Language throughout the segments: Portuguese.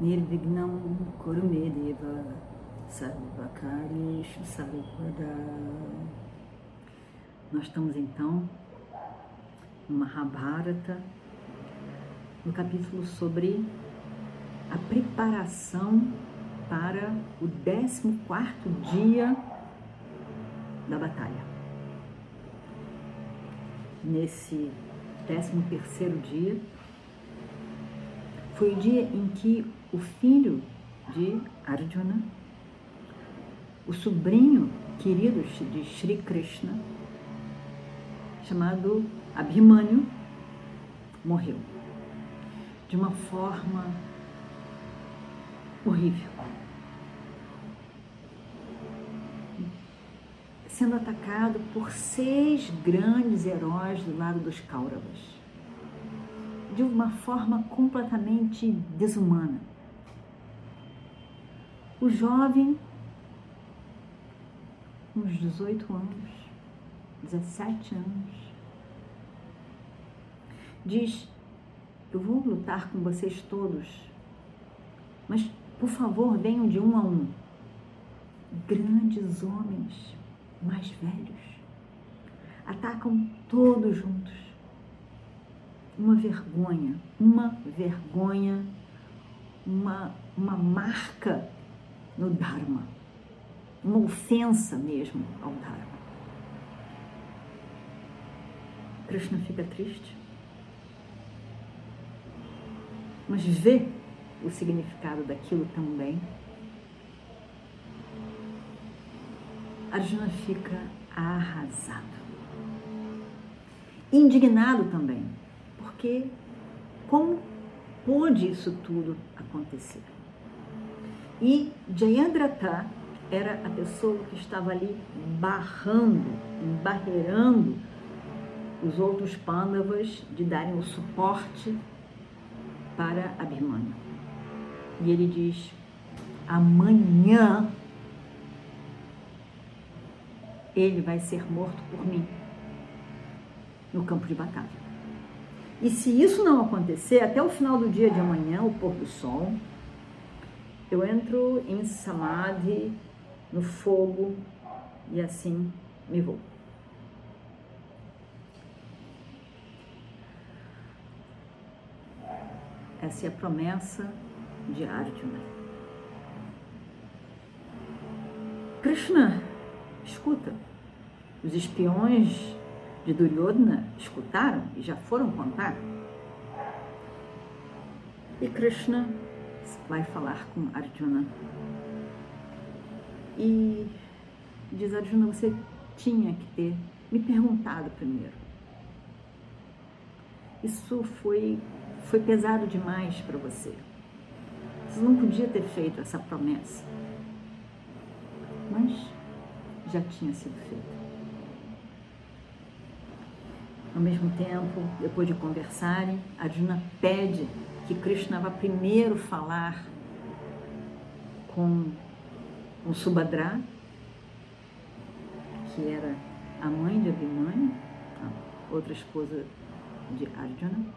Nirvignam Kurumedeva Sarvakarishu Sarvada Nós estamos então no Mahabharata, no capítulo sobre a preparação para o 14 quarto dia da batalha. Nesse 13 terceiro dia, foi o dia em que o filho de Arjuna, o sobrinho querido de Sri Krishna, chamado Abhimanyu, morreu de uma forma horrível. Sendo atacado por seis grandes heróis do lado dos Kauravas. De uma forma completamente desumana. O jovem, uns 18 anos, 17 anos, diz: Eu vou lutar com vocês todos, mas por favor venham de um a um. Grandes homens mais velhos atacam todos juntos. Uma vergonha, uma vergonha, uma, uma marca no Dharma, uma ofensa mesmo ao Dharma. Krishna fica triste, mas vê o significado daquilo também. Arjuna fica arrasado, indignado também, porque como pôde isso tudo acontecer? E Jayadratha era a pessoa que estava ali barrando, embarreirando os outros Pandavas de darem o suporte para Abhimanyu. E ele diz: amanhã ele vai ser morto por mim no campo de batalha. E se isso não acontecer, até o final do dia de amanhã, o pôr do sol, eu entro em samadhi, no fogo, e assim me vou. Essa é a promessa de Arjuna. Krishna, escuta. Os espiões de Duryodhana escutaram e já foram contar. E Krishna vai falar com Arjuna. E diz Arjuna, você tinha que ter me perguntado primeiro. Isso foi foi pesado demais para você. Você não podia ter feito essa promessa. Mas já tinha sido feita. Ao mesmo tempo, depois de conversarem, Arjuna pede que Krishna vá primeiro falar com, com Subhadra, que era a mãe de Abhimanyu, a outra esposa de Arjuna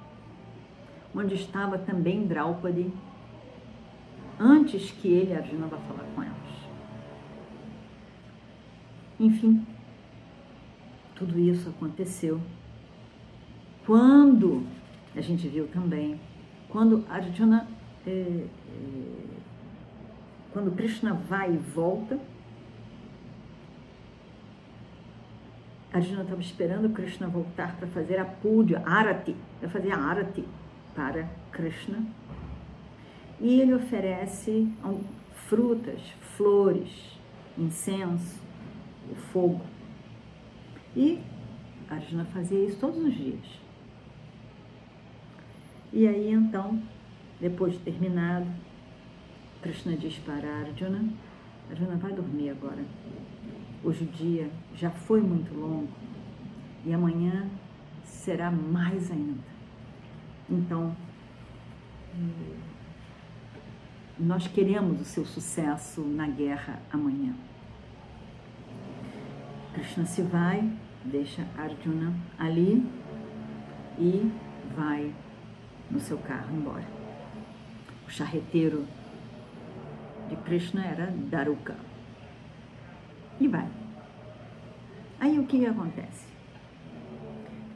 onde estava também Draupadi, antes que ele, Arjuna, vá falar com elas. Enfim, tudo isso aconteceu quando, a gente viu também, quando Arjuna, é, é, quando Krishna vai e volta, Arjuna estava esperando Krishna voltar para fazer a puja, arati, para fazer a arati, para Krishna e ele oferece frutas, flores, incenso, fogo. E Arjuna fazia isso todos os dias. E aí então, depois de terminado, Krishna diz para Arjuna: Arjuna, vai dormir agora. Hoje o dia já foi muito longo e amanhã será mais ainda. Então, nós queremos o seu sucesso na guerra amanhã. Krishna se vai, deixa Arjuna ali e vai no seu carro embora. O charreteiro de Krishna era Daruka. E vai. Aí o que acontece?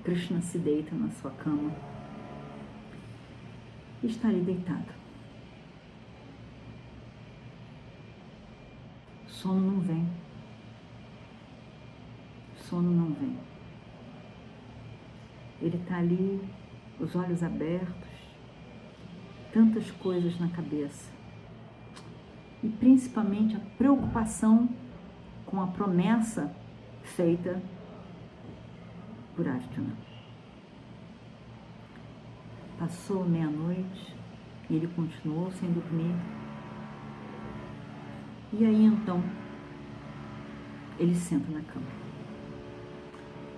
Krishna se deita na sua cama e está ali deitado. Sono não vem. Sono não vem. Ele está ali, os olhos abertos, tantas coisas na cabeça e principalmente a preocupação com a promessa feita por Arjuna. Passou meia-noite e ele continuou sem dormir. E aí então ele senta na cama.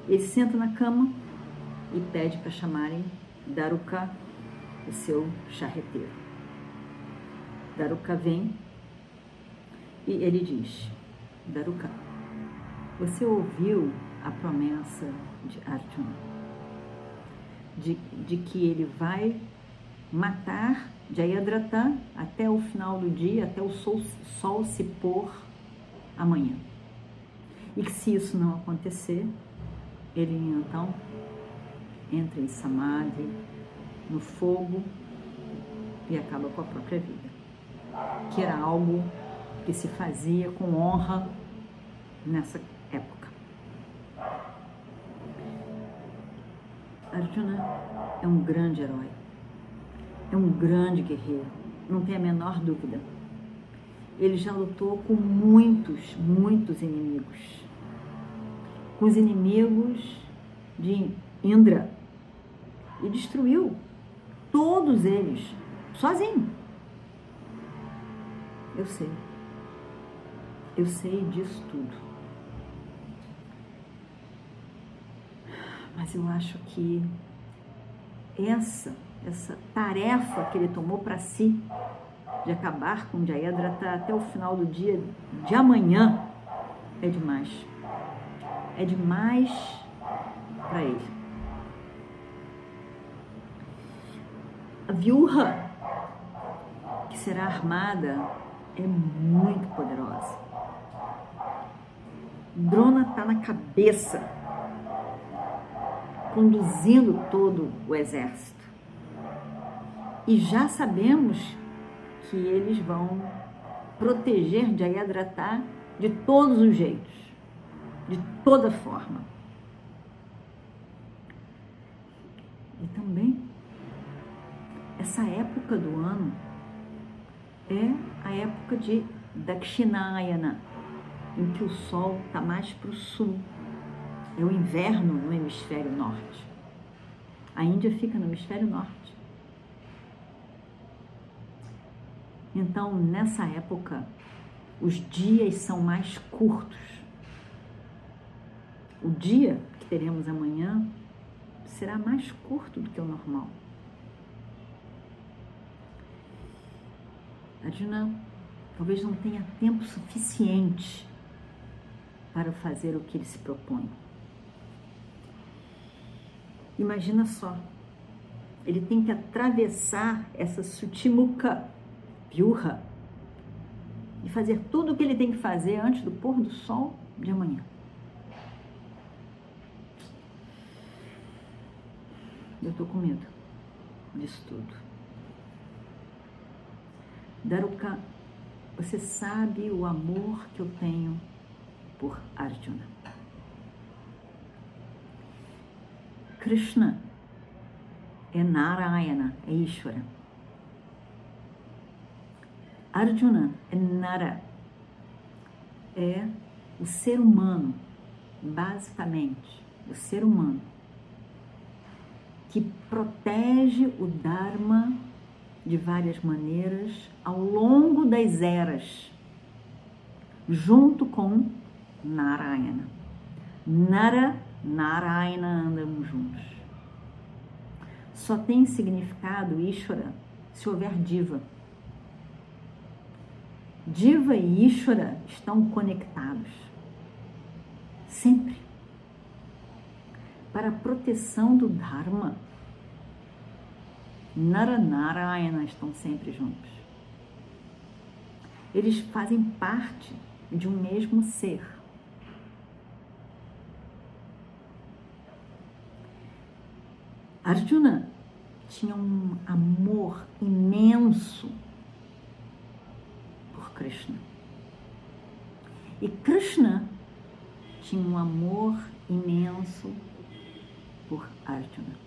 Ele senta na cama e pede para chamarem Daruka, o seu charreteiro. Daruka vem e ele diz: Daruka, você ouviu a promessa de Arjuna de, de que ele vai matar Jayadratha até o final do dia, até o sol, sol se pôr amanhã. E que se isso não acontecer, ele então entra em samadhi, no fogo e acaba com a própria vida. Que era algo que se fazia com honra nessa época. Arjuna é um grande herói, é um grande guerreiro, não tem a menor dúvida. Ele já lutou com muitos, muitos inimigos. Com os inimigos de Indra e destruiu todos eles sozinho. Eu sei. Eu sei disso tudo. Mas eu acho que essa, essa tarefa que ele tomou para si de acabar com Jayadratha até o final do dia de amanhã é demais. É demais para ele. A viúva que será armada é muito poderosa. Drona está na cabeça, conduzindo todo o exército. E já sabemos que eles vão proteger Jayadratha de todos os jeitos, de toda forma. E também, essa época do ano é a época de Dakshinayana, em que o Sol está mais para o sul. É o inverno no hemisfério norte. A Índia fica no hemisfério norte. Então, nessa época, os dias são mais curtos. O dia que teremos amanhã será mais curto do que o normal. Arjuna talvez não tenha tempo suficiente para fazer o que ele se propõe. Imagina só, ele tem que atravessar essa sutimuka viurra e fazer tudo o que ele tem que fazer antes do pôr do sol de amanhã. Eu estou com medo disso tudo. Daruka, você sabe o amor que eu tenho por Arjuna. Krishna é Narayana, é Ishvara. Arjuna é Nara, é o ser humano, basicamente, o ser humano, que protege o Dharma de várias maneiras ao longo das eras, junto com Narayana. Nara, Narayana andam juntos. Só tem significado Ishvara se houver diva. Diva e Ishvara estão conectados. Sempre. Para a proteção do Dharma. Nara Narayana estão sempre juntos. Eles fazem parte de um mesmo ser. Arjuna tinha um amor imenso por Krishna. E Krishna tinha um amor imenso por Arjuna.